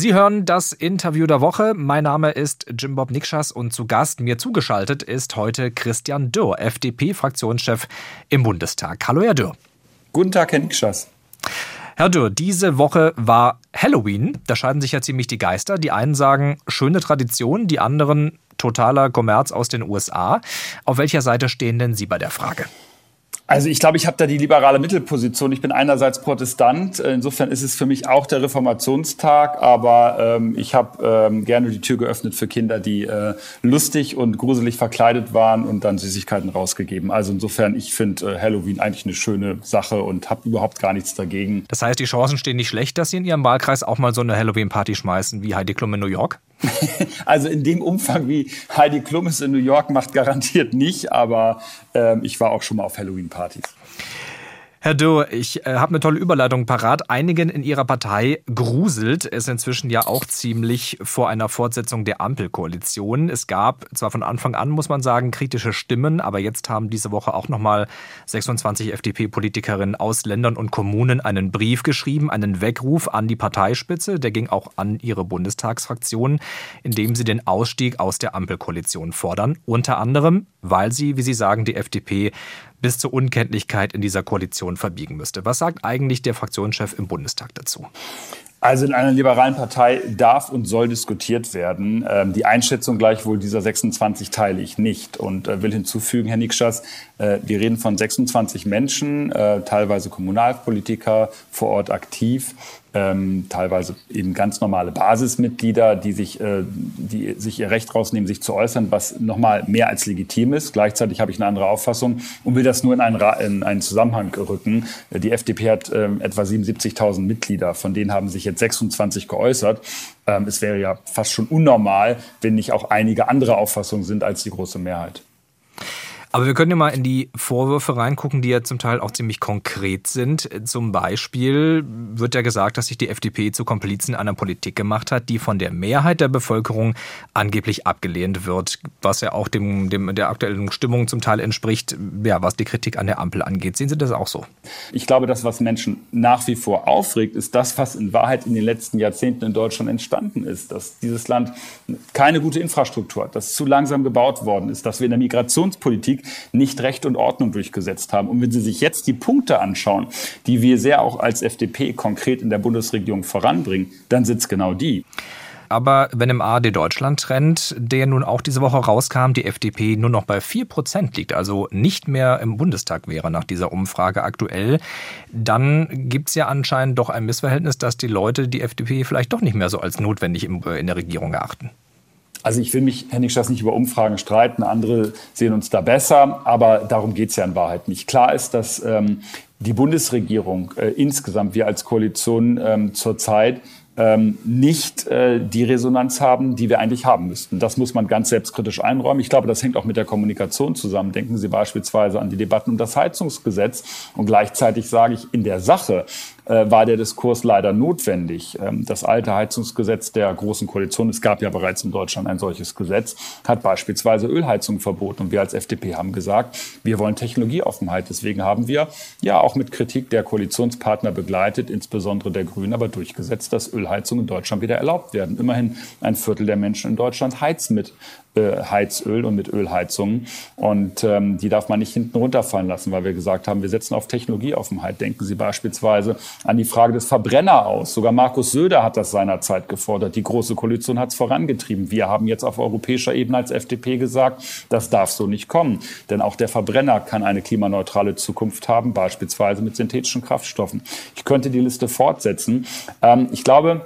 Sie hören das Interview der Woche. Mein Name ist Jim Bob Nikschas und zu Gast mir zugeschaltet ist heute Christian Dürr, FDP-Fraktionschef im Bundestag. Hallo, Herr Dürr. Guten Tag, Herr Nikschas. Herr Dürr, diese Woche war Halloween. Da scheiden sich ja ziemlich die Geister. Die einen sagen schöne Tradition, die anderen totaler Kommerz aus den USA. Auf welcher Seite stehen denn Sie bei der Frage? Also ich glaube, ich habe da die liberale Mittelposition. Ich bin einerseits Protestant, insofern ist es für mich auch der Reformationstag, aber ähm, ich habe ähm, gerne die Tür geöffnet für Kinder, die äh, lustig und gruselig verkleidet waren und dann Süßigkeiten rausgegeben. Also insofern, ich finde äh, Halloween eigentlich eine schöne Sache und habe überhaupt gar nichts dagegen. Das heißt, die Chancen stehen nicht schlecht, dass Sie in Ihrem Wahlkreis auch mal so eine Halloween-Party schmeißen wie Heidi Klum in New York? also in dem Umfang, wie Heidi Klum es in New York macht, garantiert nicht, aber äh, ich war auch schon mal auf Halloween-Partys. Herr Dürr, ich äh, habe eine tolle Überleitung parat. Einigen in Ihrer Partei gruselt es inzwischen ja auch ziemlich vor einer Fortsetzung der Ampelkoalition. Es gab zwar von Anfang an, muss man sagen, kritische Stimmen, aber jetzt haben diese Woche auch nochmal 26 FDP-Politikerinnen aus Ländern und Kommunen einen Brief geschrieben, einen Weckruf an die Parteispitze. Der ging auch an ihre Bundestagsfraktion, in dem sie den Ausstieg aus der Ampelkoalition fordern. Unter anderem, weil sie, wie sie sagen, die FDP bis zur Unkenntlichkeit in dieser Koalition verbiegen müsste. Was sagt eigentlich der Fraktionschef im Bundestag dazu? Also in einer liberalen Partei darf und soll diskutiert werden. Ähm, die Einschätzung gleichwohl dieser 26 teile ich nicht und äh, will hinzufügen, Herr Nikschas, äh, wir reden von 26 Menschen, äh, teilweise Kommunalpolitiker vor Ort aktiv, ähm, teilweise eben ganz normale Basismitglieder, die sich, äh, die sich ihr Recht rausnehmen, sich zu äußern, was nochmal mehr als legitim ist. Gleichzeitig habe ich eine andere Auffassung und will das nur in einen, in einen Zusammenhang rücken. Die FDP hat äh, etwa 77.000 Mitglieder, von denen haben sich jetzt 26 geäußert. Ähm, es wäre ja fast schon unnormal, wenn nicht auch einige andere Auffassungen sind als die große Mehrheit. Aber wir können ja mal in die Vorwürfe reingucken, die ja zum Teil auch ziemlich konkret sind. Zum Beispiel wird ja gesagt, dass sich die FDP zu Komplizen einer Politik gemacht hat, die von der Mehrheit der Bevölkerung angeblich abgelehnt wird, was ja auch dem, dem der aktuellen Stimmung zum Teil entspricht, ja, was die Kritik an der Ampel angeht. Sehen Sie das auch so? Ich glaube, das, was Menschen nach wie vor aufregt, ist das, was in Wahrheit in den letzten Jahrzehnten in Deutschland entstanden ist, dass dieses Land keine gute Infrastruktur hat, dass zu langsam gebaut worden ist, dass wir in der Migrationspolitik nicht Recht und Ordnung durchgesetzt haben. Und wenn Sie sich jetzt die Punkte anschauen, die wir sehr auch als FDP konkret in der Bundesregierung voranbringen, dann sind es genau die. Aber wenn im ARD Deutschland-Trend, der nun auch diese Woche rauskam, die FDP nur noch bei 4 Prozent liegt, also nicht mehr im Bundestag wäre nach dieser Umfrage aktuell, dann gibt es ja anscheinend doch ein Missverhältnis, dass die Leute die FDP vielleicht doch nicht mehr so als notwendig in der Regierung erachten. Also ich will mich, Herr Nikschas, nicht über Umfragen streiten. Andere sehen uns da besser, aber darum geht es ja in Wahrheit nicht. Klar ist, dass ähm, die Bundesregierung äh, insgesamt, wir als Koalition ähm, zurzeit ähm, nicht äh, die Resonanz haben, die wir eigentlich haben müssten. Das muss man ganz selbstkritisch einräumen. Ich glaube, das hängt auch mit der Kommunikation zusammen. Denken Sie beispielsweise an die Debatten um das Heizungsgesetz. Und gleichzeitig sage ich, in der Sache war der Diskurs leider notwendig. Ähm, das alte Heizungsgesetz der Großen Koalition, es gab ja bereits in Deutschland ein solches Gesetz, hat beispielsweise Ölheizung verboten. Und wir als FDP haben gesagt, wir wollen Technologieoffenheit. Deswegen haben wir ja auch mit Kritik der Koalitionspartner begleitet, insbesondere der Grünen, aber durchgesetzt, dass Ölheizungen in Deutschland wieder erlaubt werden. Immerhin ein Viertel der Menschen in Deutschland heizt mit äh, Heizöl und mit Ölheizungen. Und ähm, die darf man nicht hinten runterfallen lassen, weil wir gesagt haben, wir setzen auf Technologieoffenheit. Denken Sie beispielsweise an die Frage des Verbrenner aus. Sogar Markus Söder hat das seinerzeit gefordert. Die Große Koalition hat es vorangetrieben. Wir haben jetzt auf europäischer Ebene als FDP gesagt, das darf so nicht kommen. Denn auch der Verbrenner kann eine klimaneutrale Zukunft haben, beispielsweise mit synthetischen Kraftstoffen. Ich könnte die Liste fortsetzen. Ähm, ich glaube,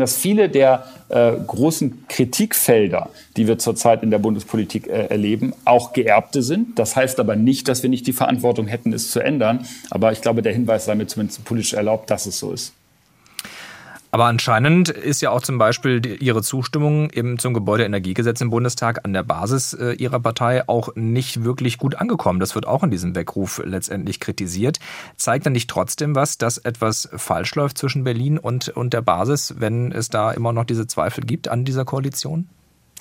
dass viele der äh, großen Kritikfelder, die wir zurzeit in der Bundespolitik äh, erleben, auch geerbte sind. Das heißt aber nicht, dass wir nicht die Verantwortung hätten, es zu ändern. Aber ich glaube, der Hinweis sei mir zumindest politisch erlaubt, dass es so ist. Aber anscheinend ist ja auch zum Beispiel Ihre Zustimmung eben zum Gebäudeenergiegesetz im Bundestag an der Basis äh, Ihrer Partei auch nicht wirklich gut angekommen. Das wird auch in diesem Weckruf letztendlich kritisiert. Zeigt dann nicht trotzdem was, dass etwas falsch läuft zwischen Berlin und, und der Basis, wenn es da immer noch diese Zweifel gibt an dieser Koalition?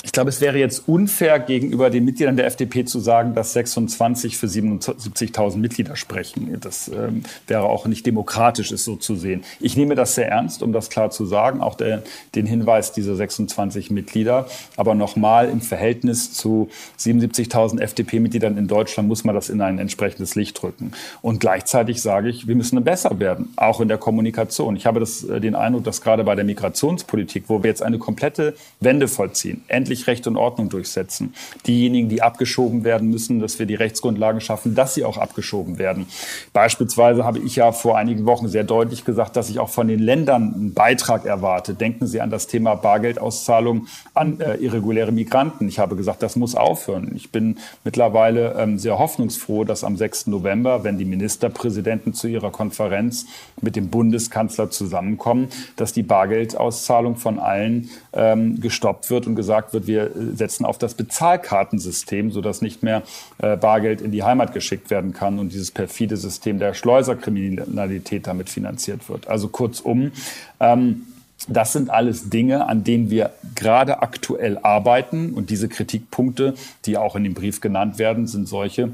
Ich glaube, es wäre jetzt unfair gegenüber den Mitgliedern der FDP zu sagen, dass 26 für 77.000 Mitglieder sprechen. Das ähm, wäre auch nicht demokratisch, es so zu sehen. Ich nehme das sehr ernst, um das klar zu sagen, auch der, den Hinweis dieser 26 Mitglieder. Aber nochmal im Verhältnis zu 77.000 FDP-Mitgliedern in Deutschland muss man das in ein entsprechendes Licht drücken. Und gleichzeitig sage ich, wir müssen besser werden, auch in der Kommunikation. Ich habe das, äh, den Eindruck, dass gerade bei der Migrationspolitik, wo wir jetzt eine komplette Wende vollziehen, endlich endlich Recht und Ordnung durchsetzen. Diejenigen, die abgeschoben werden müssen, dass wir die Rechtsgrundlagen schaffen, dass sie auch abgeschoben werden. Beispielsweise habe ich ja vor einigen Wochen sehr deutlich gesagt, dass ich auch von den Ländern einen Beitrag erwarte. Denken Sie an das Thema Bargeldauszahlung an äh, irreguläre Migranten. Ich habe gesagt, das muss aufhören. Ich bin mittlerweile ähm, sehr hoffnungsfroh, dass am 6. November, wenn die Ministerpräsidenten zu ihrer Konferenz mit dem Bundeskanzler zusammenkommen, dass die Bargeldauszahlung von allen ähm, gestoppt wird und gesagt wird, wir setzen auf das Bezahlkartensystem, sodass nicht mehr äh, Bargeld in die Heimat geschickt werden kann und dieses perfide System der Schleuserkriminalität damit finanziert wird. Also kurzum, ähm, das sind alles Dinge, an denen wir gerade aktuell arbeiten. Und diese Kritikpunkte, die auch in dem Brief genannt werden, sind solche,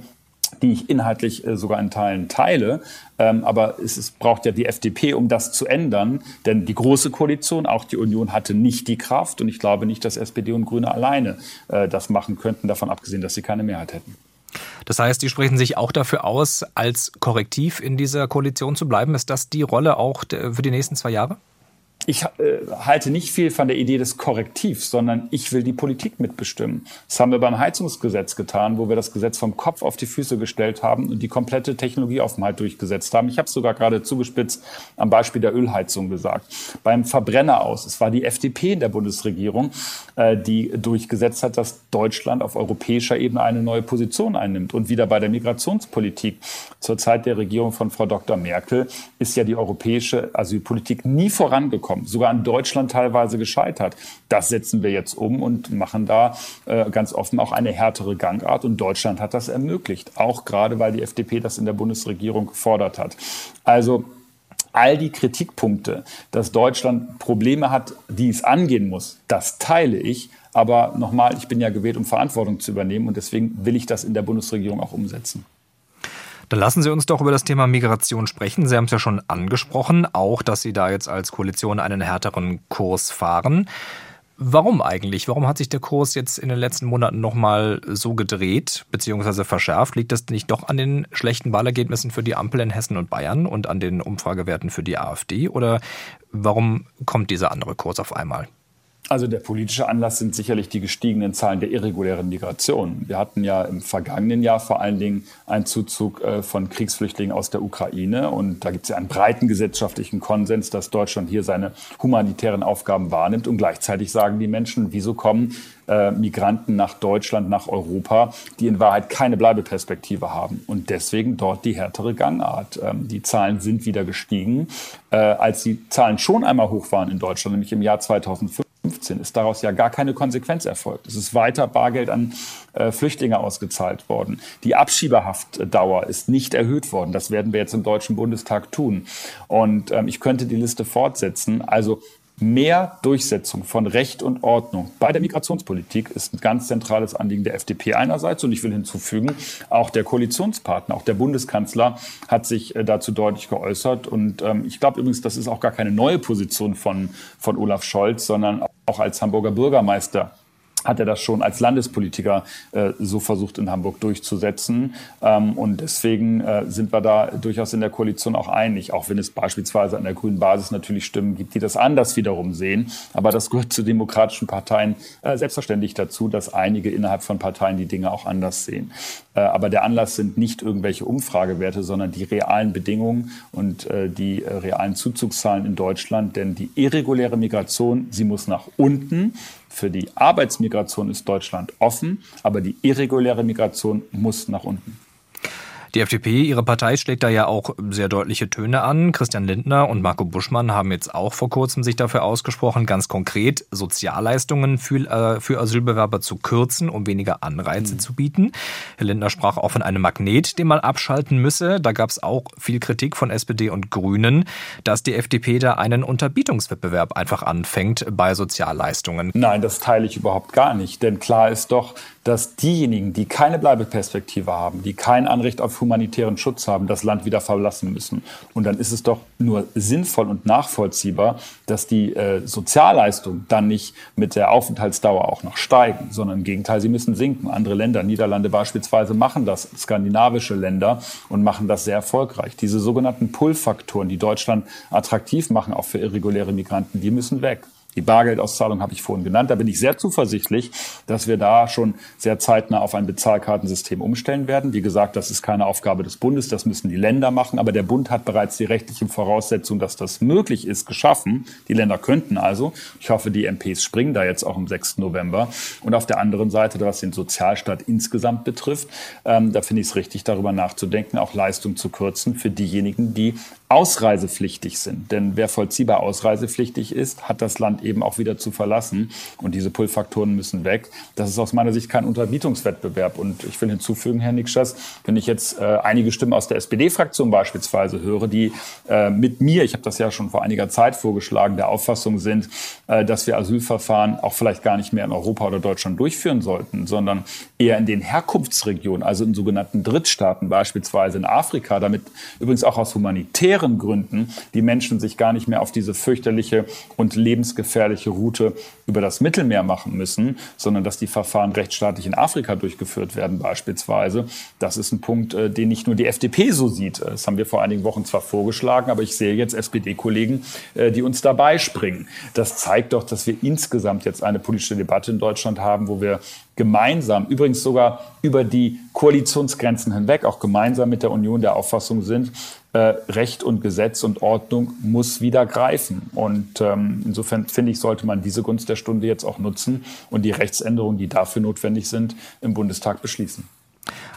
die ich inhaltlich äh, sogar in Teilen teile. Ähm, aber es, braucht ja die FDP, um das zu ändern. Denn die Große Koalition, auch die Union, hatte nicht die Kraft. Und ich glaube nicht, dass SPD und Grüne alleine äh, das machen könnten, davon abgesehen, dass sie keine Mehrheit hätten. Das heißt, die sprechen sich auch dafür aus, als Korrektiv in dieser Koalition zu bleiben. Ist das die Rolle auch für die nächsten zwei Jahre? Ich äh, halte nicht viel von der Idee des Korrektivs, sondern ich will die Politik mitbestimmen. Das haben wir beim Heizungsgesetz getan, wo wir das Gesetz vom Kopf auf die Füße gestellt haben und die komplette Technologieoffenheit durchgesetzt haben. Ich habe es sogar gerade zugespitzt am Beispiel der Ölheizung gesagt. Beim Verbrenner aus, es war die FDP in der Bundesregierung, äh, die durchgesetzt hat, dass Deutschland auf europäischer Ebene eine neue Position einnimmt. Und wieder bei der Migrationspolitik zur Zeit der Regierung von Frau Dr. Merkel ist ja die europäische Asylpolitik nie vorangekommen gekommen, sogar in Deutschland teilweise gescheitert. Das setzen wir jetzt um und machen da äh, ganz offen auch eine härtere Gangart. Und Deutschland hat das ermöglicht, auch gerade weil die FDP das in der Bundesregierung gefordert hat. Also all die Kritikpunkte, dass Deutschland Probleme hat, die es angehen muss, das teile ich. Aber nochmal, ich bin ja gewählt, um Verantwortung zu übernehmen und deswegen will ich das in der Bundesregierung auch umsetzen. Dann lassen Sie uns doch über das Thema Migration sprechen. Sie haben es ja schon angesprochen, auch dass Sie da jetzt als Koalition einen härteren Kurs fahren. Warum eigentlich? Warum hat sich der Kurs jetzt in den letzten Monaten nochmal so gedreht bzw. verschärft? Liegt das nicht doch an den schlechten Wahlergebnissen für die Ampel in Hessen und Bayern und an den Umfragewerten für die AfD? Oder warum kommt dieser andere Kurs auf einmal? Also der politische Anlass sind sicherlich die gestiegenen Zahlen der irregulären Migration. Wir hatten ja im vergangenen Jahr vor allen Dingen einen Zuzug äh, von Kriegsflüchtlingen aus der Ukraine. Und da gibt es ja einen breiten gesellschaftlichen Konsens, dass Deutschland hier seine humanitären Aufgaben wahrnimmt. Und gleichzeitig sagen die Menschen, wieso kommen äh, Migranten nach Deutschland, nach Europa, die in Wahrheit keine Bleibeperspektive haben. Und deswegen dort die härtere Gangart. Ähm, die Zahlen sind wieder gestiegen. Äh, als die Zahlen schon einmal hoch waren in Deutschland, nämlich im Jahr 2005, 2015 ist daraus ja gar keine Konsequenz erfolgt. Es ist weiter Bargeld an äh, Flüchtlinge ausgezahlt worden. Die Abschiebehaftdauer ist nicht erhöht worden. Das werden wir jetzt im Deutschen Bundestag tun. Und ähm, ich könnte die Liste fortsetzen. Also Mehr Durchsetzung von Recht und Ordnung bei der Migrationspolitik ist ein ganz zentrales Anliegen der FDP einerseits. Und ich will hinzufügen, auch der Koalitionspartner, auch der Bundeskanzler hat sich äh, dazu deutlich geäußert. Und ähm, ich glaube übrigens, das ist auch gar keine neue Position von, von Olaf Scholz, sondern auch als Hamburger Bürgermeister hat er das schon als Landespolitiker äh, so versucht in Hamburg durchzusetzen. Ähm, und deswegen äh, sind wir da durchaus in der Koalition auch einig, auch wenn es beispielsweise an der grünen Basis natürlich Stimmen gibt, die das anders wiederum sehen. Aber das gehört zu demokratischen Parteien äh, selbstverständlich dazu, dass einige innerhalb von Parteien die Dinge auch anders sehen. Äh, aber der Anlass sind nicht irgendwelche Umfragewerte, sondern die realen Bedingungen und äh, die äh, realen Zuzugszahlen in Deutschland. Denn die irreguläre Migration, sie muss nach unten. Für die Arbeitsmigration ist Deutschland offen, aber die irreguläre Migration muss nach unten. Die FDP, ihre Partei, schlägt da ja auch sehr deutliche Töne an. Christian Lindner und Marco Buschmann haben jetzt auch vor kurzem sich dafür ausgesprochen, ganz konkret Sozialleistungen für, äh, für Asylbewerber zu kürzen, um weniger Anreize mhm. zu bieten. Herr Lindner sprach auch von einem Magnet, den man abschalten müsse. Da gab es auch viel Kritik von SPD und Grünen, dass die FDP da einen Unterbietungswettbewerb einfach anfängt bei Sozialleistungen. Nein, das teile ich überhaupt gar nicht. Denn klar ist doch, dass diejenigen, die keine Bleibeperspektive haben, die kein Anrecht auf humanitären Schutz haben, das Land wieder verlassen müssen. Und dann ist es doch nur sinnvoll und nachvollziehbar, dass die äh, Sozialleistungen dann nicht mit der Aufenthaltsdauer auch noch steigen, sondern im Gegenteil, sie müssen sinken. Andere Länder, Niederlande beispielsweise, machen das, skandinavische Länder und machen das sehr erfolgreich. Diese sogenannten Pull-Faktoren, die Deutschland attraktiv machen, auch für irreguläre Migranten, die müssen weg. Die Bargeldauszahlung habe ich vorhin genannt. Da bin ich sehr zuversichtlich, dass wir da schon sehr zeitnah auf ein Bezahlkartensystem umstellen werden. Wie gesagt, das ist keine Aufgabe des Bundes, das müssen die Länder machen. Aber der Bund hat bereits die rechtlichen Voraussetzungen, dass das möglich ist, geschaffen. Die Länder könnten also. Ich hoffe, die MPs springen da jetzt auch am 6. November. Und auf der anderen Seite, was den Sozialstaat insgesamt betrifft, ähm, da finde ich es richtig, darüber nachzudenken, auch Leistung zu kürzen für diejenigen, die ausreisepflichtig sind. Denn wer vollziehbar ausreisepflichtig ist, hat das Land eben auch wieder zu verlassen. Und diese Pull-Faktoren müssen weg. Das ist aus meiner Sicht kein Unterbietungswettbewerb. Und ich will hinzufügen, Herr Nikschas, wenn ich jetzt äh, einige Stimmen aus der SPD-Fraktion beispielsweise höre, die äh, mit mir, ich habe das ja schon vor einiger Zeit vorgeschlagen, der Auffassung sind, äh, dass wir Asylverfahren auch vielleicht gar nicht mehr in Europa oder Deutschland durchführen sollten, sondern eher in den Herkunftsregionen, also in sogenannten Drittstaaten, beispielsweise in Afrika, damit übrigens auch aus humanitären humanitären Gründen die Menschen sich gar nicht mehr auf diese fürchterliche und lebensgefährliche Route über das Mittelmeer machen müssen, sondern dass die Verfahren rechtsstaatlich in Afrika durchgeführt werden beispielsweise. Das ist ein Punkt, äh, den nicht nur die FDP so sieht. Das haben wir vor einigen Wochen zwar vorgeschlagen, aber ich sehe jetzt SPD-Kollegen, äh, die uns dabei springen. Das zeigt doch, dass wir insgesamt jetzt eine politische Debatte in Deutschland haben, wo wir gemeinsam, übrigens sogar über die Koalitionsgrenzen hinweg, auch gemeinsam mit der Union der Auffassung sind, äh, Recht und Gesetz und Ordnung muss wieder greifen. Und ähm, insofern finde ich, sollte man diese Gunst der Stunde jetzt auch nutzen und die Rechtsänderungen, die dafür notwendig sind, im Bundestag beschließen.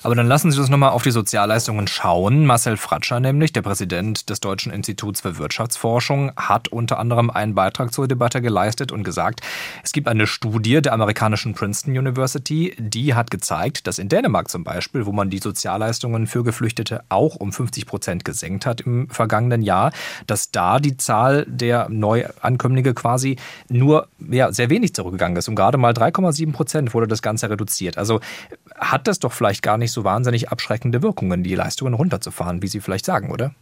Aber dann lassen Sie uns nochmal auf die Sozialleistungen schauen. Marcel Fratscher nämlich, der Präsident des Deutschen Instituts für Wirtschaftsforschung, hat unter anderem einen Beitrag zur Debatte geleistet und gesagt, es gibt eine Studie der amerikanischen Princeton University, die hat gezeigt, dass in Dänemark zum Beispiel, wo man die Sozialleistungen für Geflüchtete auch um 50 Prozent gesenkt hat im vergangenen Jahr, dass da die Zahl der Neuankömmlinge quasi nur ja, sehr wenig zurückgegangen ist. Um gerade mal 3,7 Prozent wurde das Ganze reduziert. Also hat das doch vielleicht gar nicht so wahnsinnig abschreckende Wirkungen, die Leistungen runterzufahren, wie Sie vielleicht sagen, oder?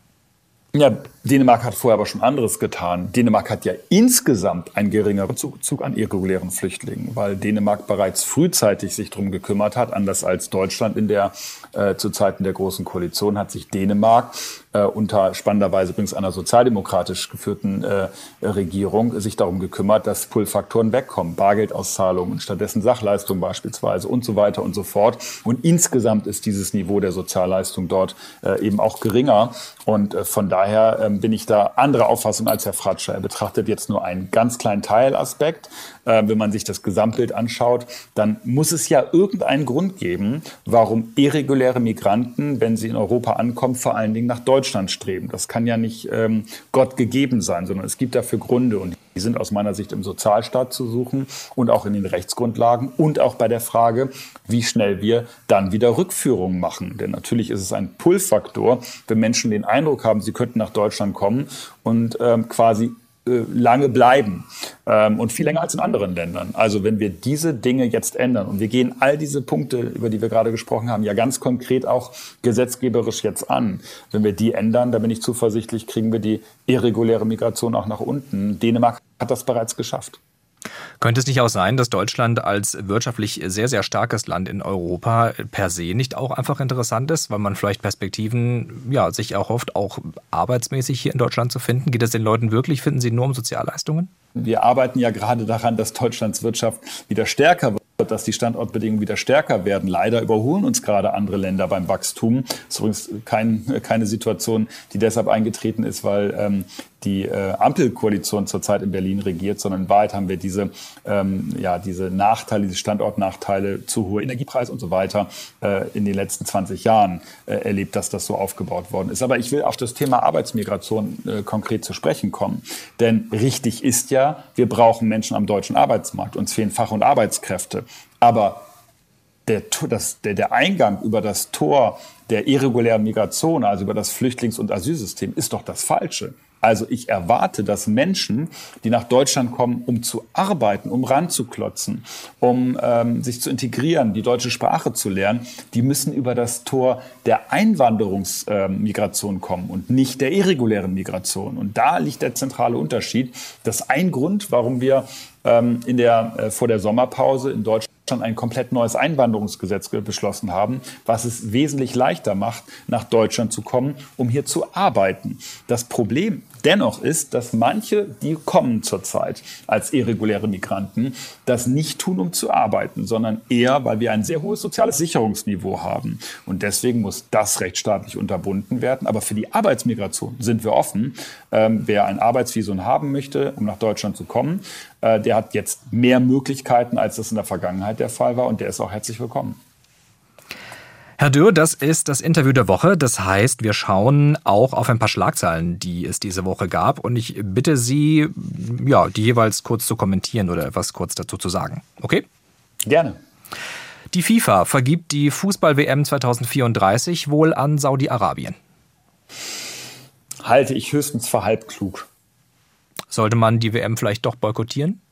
Ja, Dänemark hat vorher aber schon anderes getan. Dänemark hat ja insgesamt einen geringeren Zuzug an irregulären Flüchtlingen, weil Dänemark bereits frühzeitig sich darum gekümmert hat, anders als Deutschland in der äh, zu Zeiten der großen Koalition hat sich Dänemark äh, unter spannenderweise übrigens einer sozialdemokratisch geführten äh, Regierung sich darum gekümmert, dass Pull-Faktoren wegkommen, Bargeldauszahlungen, stattdessen Sachleistungen beispielsweise und so weiter und so fort. Und insgesamt ist dieses Niveau der Sozialleistung dort äh, eben auch geringer. Und äh, von daher äh, bin ich da anderer Auffassung als Herr Fratscher. Er betrachtet jetzt nur einen ganz kleinen Teilaspekt. Äh, wenn man sich das Gesamtbild anschaut, dann muss es ja irgendeinen Grund geben, warum irreguläre Migranten, wenn sie in Europa ankommen, vor allen Dingen nach Deutschland Deutschland streben. Das kann ja nicht ähm, Gott gegeben sein, sondern es gibt dafür Gründe und die sind aus meiner Sicht im Sozialstaat zu suchen und auch in den Rechtsgrundlagen und auch bei der Frage, wie schnell wir dann wieder Rückführungen machen. Denn natürlich ist es ein Pull-Faktor, wenn Menschen den Eindruck haben, sie könnten nach Deutschland kommen und ähm, quasi lange bleiben ähm, und viel länger als in anderen Ländern. Also wenn wir diese Dinge jetzt ändern und wir gehen all diese Punkte, über die wir gerade gesprochen haben, ja ganz konkret auch gesetzgeberisch jetzt an. Wenn wir die ändern, da bin ich zuversichtlich, kriegen wir die irreguläre Migration auch nach unten. Dänemark hat das bereits geschafft. Könnte es nicht auch sein, dass Deutschland als wirtschaftlich sehr, sehr starkes Land in Europa per se nicht auch einfach interessant ist, weil man vielleicht Perspektiven ja, sich erhofft, auch arbeitsmäßig hier in Deutschland zu finden? Geht es den Leuten wirklich? Finden sie nur um Sozialleistungen? Wir arbeiten ja gerade daran, dass Deutschlands Wirtschaft wieder stärker wird dass die Standortbedingungen wieder stärker werden. Leider überholen uns gerade andere Länder beim Wachstum. Das ist übrigens kein, keine Situation, die deshalb eingetreten ist, weil ähm, die äh, Ampelkoalition zurzeit in Berlin regiert, sondern in Wahrheit haben wir diese, ähm, ja, diese Nachteile, diese Standortnachteile, zu hohe Energiepreise und so weiter äh, in den letzten 20 Jahren äh, erlebt, dass das so aufgebaut worden ist. Aber ich will auf das Thema Arbeitsmigration äh, konkret zu sprechen kommen. Denn richtig ist ja, wir brauchen Menschen am deutschen Arbeitsmarkt. Uns fehlen Fach- und Arbeitskräfte. Aber der, das, der, der Eingang über das Tor der irregulären Migration, also über das Flüchtlings- und Asylsystem, ist doch das Falsche. Also ich erwarte, dass Menschen, die nach Deutschland kommen, um zu arbeiten, um ranzuklotzen, um ähm, sich zu integrieren, die deutsche Sprache zu lernen, die müssen über das Tor der Einwanderungsmigration ähm, kommen und nicht der irregulären Migration. Und da liegt der zentrale Unterschied. Das ist ein Grund, warum wir ähm, in der, äh, vor der Sommerpause in Deutschland ein komplett neues Einwanderungsgesetz beschlossen haben, was es wesentlich leichter macht, nach Deutschland zu kommen, um hier zu arbeiten. Das Problem dennoch ist, dass manche, die kommen zurzeit als irreguläre Migranten, das nicht tun, um zu arbeiten, sondern eher, weil wir ein sehr hohes soziales Sicherungsniveau haben. Und deswegen muss das rechtsstaatlich unterbunden werden. Aber für die Arbeitsmigration sind wir offen. Ähm, wer ein Arbeitsvisum haben möchte, um nach Deutschland zu kommen, äh, der hat jetzt mehr Möglichkeiten, als das in der Vergangenheit der Fall war. Und der ist auch herzlich willkommen. Herr Dürr, das ist das Interview der Woche. Das heißt, wir schauen auch auf ein paar Schlagzeilen, die es diese Woche gab. Und ich bitte Sie, ja, die jeweils kurz zu kommentieren oder etwas kurz dazu zu sagen. Okay? Gerne. Die FIFA vergibt die Fußball-WM 2034 wohl an Saudi-Arabien. Halte ich höchstens für halb klug. Sollte man die WM vielleicht doch boykottieren?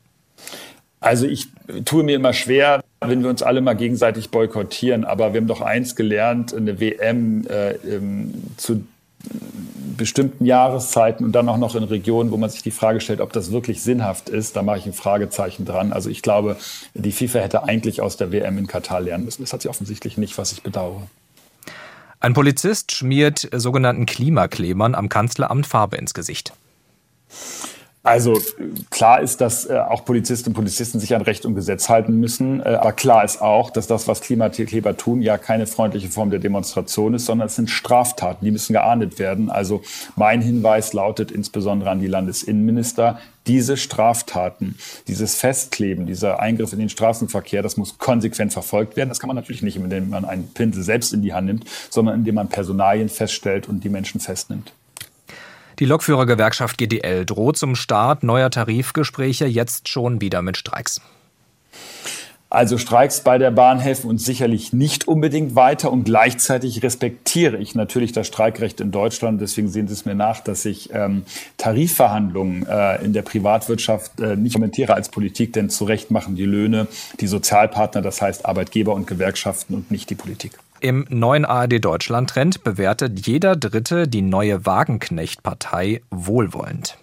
Also ich tue mir immer schwer, wenn wir uns alle mal gegenseitig boykottieren. Aber wir haben doch eins gelernt, eine WM äh, ähm, zu bestimmten Jahreszeiten und dann auch noch in Regionen, wo man sich die Frage stellt, ob das wirklich sinnhaft ist, da mache ich ein Fragezeichen dran. Also ich glaube, die FIFA hätte eigentlich aus der WM in Katar lernen müssen. Das hat sie offensichtlich nicht, was ich bedauere. Ein Polizist schmiert sogenannten Klimaklebern am Kanzleramt Farbe ins Gesicht. Also klar ist, dass äh, auch Polizistinnen und Polizisten sich an Recht und Gesetz halten müssen. Äh, aber klar ist auch, dass das, was Klimakleber tun, ja keine freundliche Form der Demonstration ist, sondern es sind Straftaten, die müssen geahndet werden. Also mein Hinweis lautet insbesondere an die Landesinnenminister, diese Straftaten, dieses Festkleben, dieser Eingriff in den Straßenverkehr, das muss konsequent verfolgt werden. Das kann man natürlich nicht, indem man einen Pinsel selbst in die Hand nimmt, sondern indem man Personalien feststellt und die Menschen festnimmt. Die Lokführergewerkschaft GDL droht zum Start neuer Tarifgespräche jetzt schon wieder mit Streiks. Also Streiks bei der Bahn helfen uns sicherlich nicht unbedingt weiter und gleichzeitig respektiere ich natürlich das Streikrecht in Deutschland. Deswegen sehen Sie es mir nach, dass ich ähm, Tarifverhandlungen äh, in der Privatwirtschaft äh, nicht kommentiere als Politik, denn zu Recht machen die Löhne die Sozialpartner, das heißt Arbeitgeber und Gewerkschaften und nicht die Politik. Im neuen ARD Deutschland Trend bewertet jeder Dritte die neue Wagenknecht-Partei wohlwollend.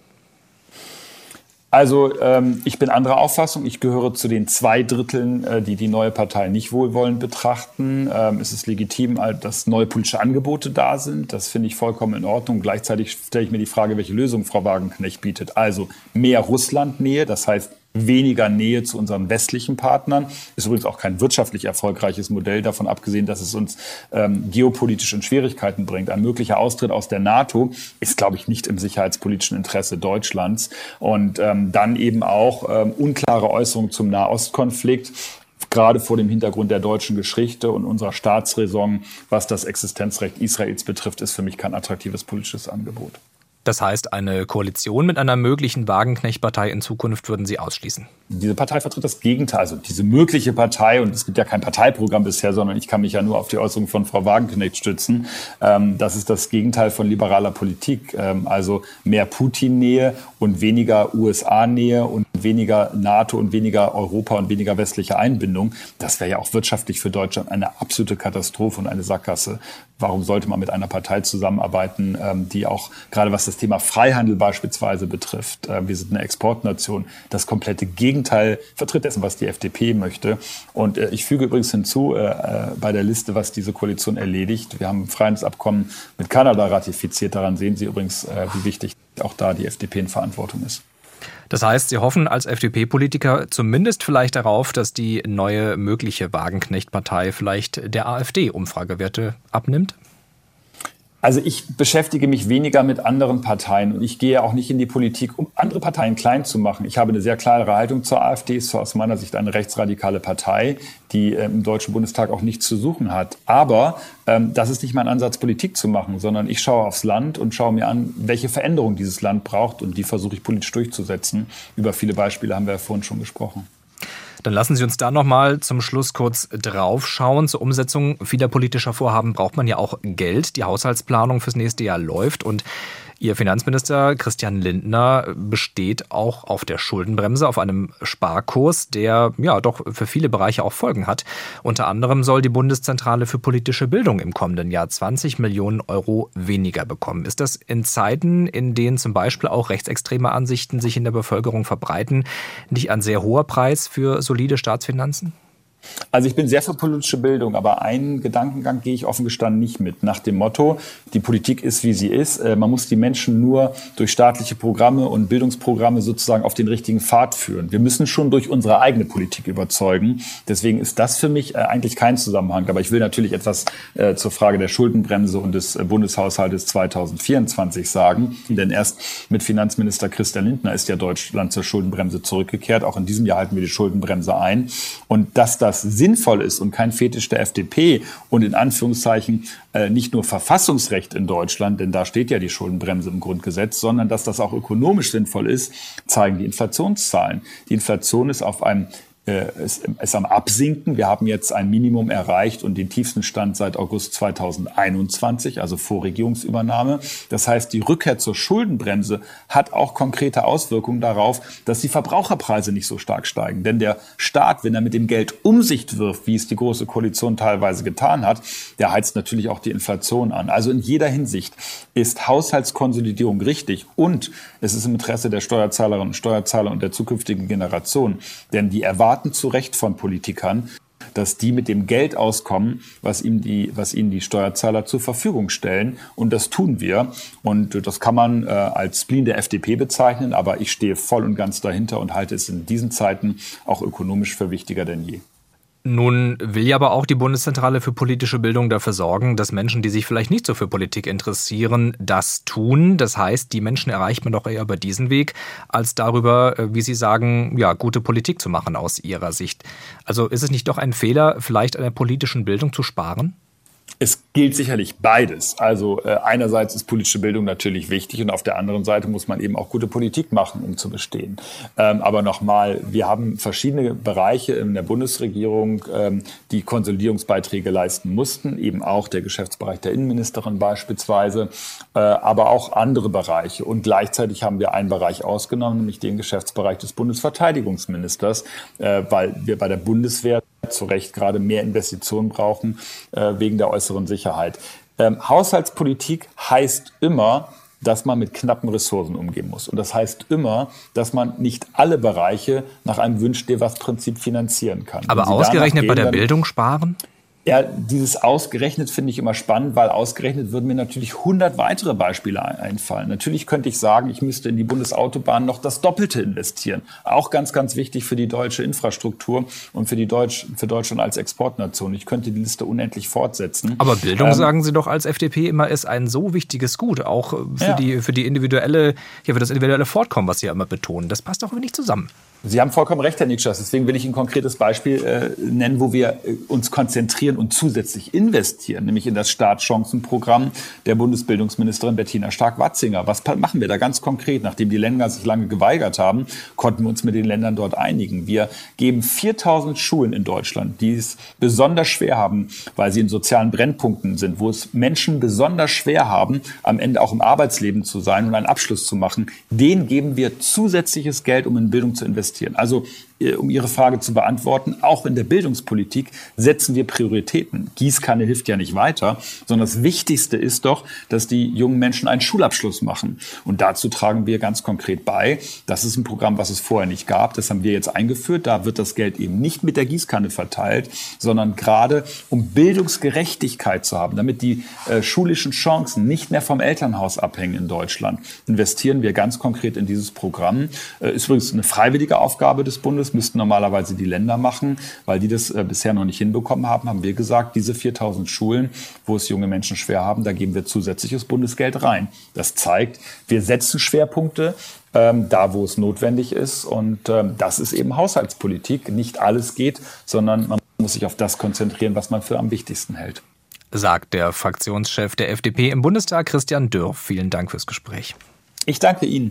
Also ähm, ich bin anderer Auffassung. Ich gehöre zu den zwei Dritteln, äh, die die neue Partei nicht wohlwollend betrachten. Ähm, es ist legitim, dass neue politische Angebote da sind. Das finde ich vollkommen in Ordnung. Gleichzeitig stelle ich mir die Frage, welche Lösung Frau Wagenknecht bietet. Also mehr Russlandnähe, das heißt weniger Nähe zu unseren westlichen Partnern. Ist übrigens auch kein wirtschaftlich erfolgreiches Modell, davon abgesehen, dass es uns ähm, geopolitisch in Schwierigkeiten bringt. Ein möglicher Austritt aus der NATO ist, glaube ich, nicht im sicherheitspolitischen Interesse Deutschlands. Und ähm, dann eben auch ähm, unklare Äußerungen zum Nahostkonflikt gerade vor dem Hintergrund der deutschen Geschichte und unserer Staatsräson, was das Existenzrecht Israels betrifft, ist für mich kein attraktives politisches Angebot. Das heißt, eine Koalition mit einer möglichen Wagenknecht-Partei in Zukunft würden Sie ausschließen? Diese Partei vertritt das Gegenteil. Also diese mögliche Partei, und es gibt ja kein Parteiprogramm bisher, sondern ich kann mich ja nur auf die Äußerung von Frau Wagenknecht stützen. Ähm, das ist das Gegenteil von liberaler Politik. Ähm, also mehr Putin-Nähe und weniger USA-Nähe und weniger NATO und weniger Europa und weniger westliche Einbindung. Das wäre ja auch wirtschaftlich für Deutschland eine absolute Katastrophe und eine Sackgasse. Warum sollte man mit einer Partei zusammenarbeiten, ähm, die auch gerade was das das Thema Freihandel beispielsweise betrifft. Äh, wir sind eine Exportnation. Das komplette Gegenteil vertritt dessen, was die FDP möchte. Und äh, ich füge übrigens hinzu, äh, bei der Liste, was diese Koalition erledigt. Wir haben ein Freihandelsabkommen mit Kanada ratifiziert. Daran sehen Sie übrigens, wie wichtig auch da die FDP in Verantwortung ist. Das heißt, Sie hoffen als FDP-Politiker zumindest vielleicht darauf, dass die neue mögliche Wagenknecht-Partei vielleicht der AfD Umfragewerte abnimmt? Also ich beschäftige mich weniger mit anderen Parteien und ich gehe auch nicht in die Politik, um andere Parteien klein zu machen. Ich habe eine sehr klare Haltung zur AfD, ist aus meiner Sicht eine rechtsradikale Partei, die äh, im Deutschen Bundestag auch nichts zu suchen hat. Aber ähm, das ist nicht mein Ansatz, Politik zu machen, sondern ich schaue aufs Land und schaue mir an, welche Veränderung dieses Land braucht und die versuche ich politisch durchzusetzen. Über viele Beispiele haben wir ja vorhin schon gesprochen. Dann lassen Sie uns da nochmal zum Schluss kurz draufschauen. Zur Umsetzung vieler politischer Vorhaben braucht man ja auch Geld. Die Haushaltsplanung fürs nächste Jahr läuft und Ihr Finanzminister Christian Lindner besteht auch auf der Schuldenbremse, auf einem Sparkurs, der ja doch für viele Bereiche auch Folgen hat. Unter anderem soll die Bundeszentrale für politische Bildung im kommenden Jahr 20 Millionen Euro weniger bekommen. Ist das in Zeiten, in denen zum Beispiel auch rechtsextreme Ansichten sich in der Bevölkerung verbreiten, nicht ein sehr hoher Preis für solide Staatsfinanzen? Also ich bin sehr für politische Bildung, aber einen Gedankengang gehe ich offen gestanden nicht mit. Nach dem Motto, die Politik ist, wie sie ist. Äh, man muss die Menschen nur durch staatliche Programme und Bildungsprogramme sozusagen auf den richtigen Pfad führen. Wir müssen schon durch unsere eigene Politik überzeugen. Deswegen ist das für mich äh, eigentlich kein Zusammenhang. Aber ich will natürlich etwas äh, zur Frage der Schuldenbremse und des Bundeshaushaltes 2024 sagen. Denn erst mit Finanzminister Christian Lindner ist ja Deutschland zur Schuldenbremse zurückgekehrt. Auch in diesem Jahr halten wir die Schuldenbremse ein. Und dass das das sinnvoll ist und kein Fetisch der FDP und in Anführungszeichen äh, nicht nur Verfassungsrecht in Deutschland, denn da steht ja die Schuldenbremse im Grundgesetz, sondern dass das auch ökonomisch sinnvoll ist, zeigen die Inflationszahlen. Die Inflation ist auf einem äh, ist, ist am Absinken. Wir haben jetzt ein Minimum erreicht und den tiefsten Stand seit August 2021, also vor Regierungsübernahme. Das heißt, die Rückkehr zur Schuldenbremse hat auch konkrete Auswirkungen darauf, dass die Verbraucherpreise nicht so stark steigen. Denn der Staat, wenn er mit dem Geld um sich wirft, wie es die Große Koalition teilweise getan hat, der heizt natürlich auch die Inflation an. Also in jeder Hinsicht ist Haushaltskonsolidierung richtig und es ist im Interesse der Steuerzahlerinnen und Steuerzahler und der zukünftigen Generation. Denn die erwarten erwarten zu Recht von Politikern, dass die mit dem Geld auskommen, was, ihm die, was ihnen die Steuerzahler zur Verfügung stellen. Und das tun wir. Und das kann man äh, als Spleen der FDP bezeichnen, aber ich stehe voll und ganz dahinter und halte es in diesen Zeiten auch ökonomisch für wichtiger denn je. Nun will ja aber auch die Bundeszentrale für politische Bildung dafür sorgen, dass Menschen, die sich vielleicht nicht so für Politik interessieren, das tun. Das heißt, die Menschen erreicht man doch eher über diesen Weg, als darüber, äh, wie Sie sagen, ja, gute Politik zu machen aus Ihrer Sicht. Also ist es nicht doch ein Fehler, vielleicht an der politischen Bildung zu sparen? Es gilt sicherlich beides. Also äh, einerseits ist politische Bildung natürlich wichtig und auf der anderen Seite muss man eben auch gute Politik machen, um zu bestehen. Ähm, aber nochmal, wir haben verschiedene Bereiche in der Bundesregierung, ähm, die Konsolidierungsbeiträge leisten mussten, eben auch der Geschäftsbereich der Innenministerin beispielsweise, äh, aber auch andere Bereiche. Und gleichzeitig haben wir einen Bereich ausgenommen, nämlich den Geschäftsbereich des Bundesverteidigungsministers, äh, weil wir bei der Bundeswehr zu Recht gerade mehr Investitionen brauchen äh, wegen der äußeren Sicherheit. Ähm, Haushaltspolitik heißt immer, dass man mit knappen Ressourcen umgehen muss. Und das heißt immer, dass man nicht alle Bereiche nach einem Wünsch dir was Prinzip finanzieren kann. Aber ausgerechnet bei der Bildung sparen? Ja, dieses ausgerechnet finde ich immer spannend, weil ausgerechnet würden mir natürlich 100 weitere Beispiele einfallen. Natürlich könnte ich sagen, ich müsste in die Bundesautobahn noch das Doppelte investieren. Auch ganz, ganz wichtig für die deutsche Infrastruktur und für die Deutsch, für Deutschland als Exportnation. Ich könnte die Liste unendlich fortsetzen. Aber Bildung, ähm, sagen Sie doch als FDP immer, ist ein so wichtiges Gut, auch für ja. die, für die individuelle, ja, für das individuelle Fortkommen, was Sie ja immer betonen. Das passt doch nicht zusammen. Sie haben vollkommen recht, Herr Nikschas. Deswegen will ich ein konkretes Beispiel äh, nennen, wo wir äh, uns konzentrieren und zusätzlich investieren, nämlich in das Startchancenprogramm der Bundesbildungsministerin Bettina Stark-Watzinger. Was machen wir da ganz konkret? Nachdem die Länder sich lange geweigert haben, konnten wir uns mit den Ländern dort einigen. Wir geben 4000 Schulen in Deutschland, die es besonders schwer haben, weil sie in sozialen Brennpunkten sind, wo es Menschen besonders schwer haben, am Ende auch im Arbeitsleben zu sein und einen Abschluss zu machen. Denen geben wir zusätzliches Geld, um in Bildung zu investieren investieren. Also um Ihre Frage zu beantworten, auch in der Bildungspolitik setzen wir Prioritäten. Gießkanne hilft ja nicht weiter, sondern das Wichtigste ist doch, dass die jungen Menschen einen Schulabschluss machen. Und dazu tragen wir ganz konkret bei. Das ist ein Programm, was es vorher nicht gab. Das haben wir jetzt eingeführt. Da wird das Geld eben nicht mit der Gießkanne verteilt, sondern gerade um Bildungsgerechtigkeit zu haben, damit die äh, schulischen Chancen nicht mehr vom Elternhaus abhängen in Deutschland, investieren wir ganz konkret in dieses Programm. Äh, ist übrigens eine freiwillige Aufgabe des Bundes Das müssten normalerweise die Länder machen, weil die das äh, bisher noch nicht hinbekommen haben, haben wir gesagt, diese 4000 Schulen, wo es junge Menschen schwer haben, da geben wir zusätzliches Bundesgeld rein. Das zeigt, wir setzen Schwerpunkte, ähm, da wo es notwendig ist. Und ähm, das ist eben Haushaltspolitik. Nicht alles geht, sondern man muss sich auf das konzentrieren, was man für am wichtigsten hält. Sagt der Fraktionschef der FDP im Bundestag, Christian Dürr. Vielen Dank fürs Gespräch. Ich danke Ihnen.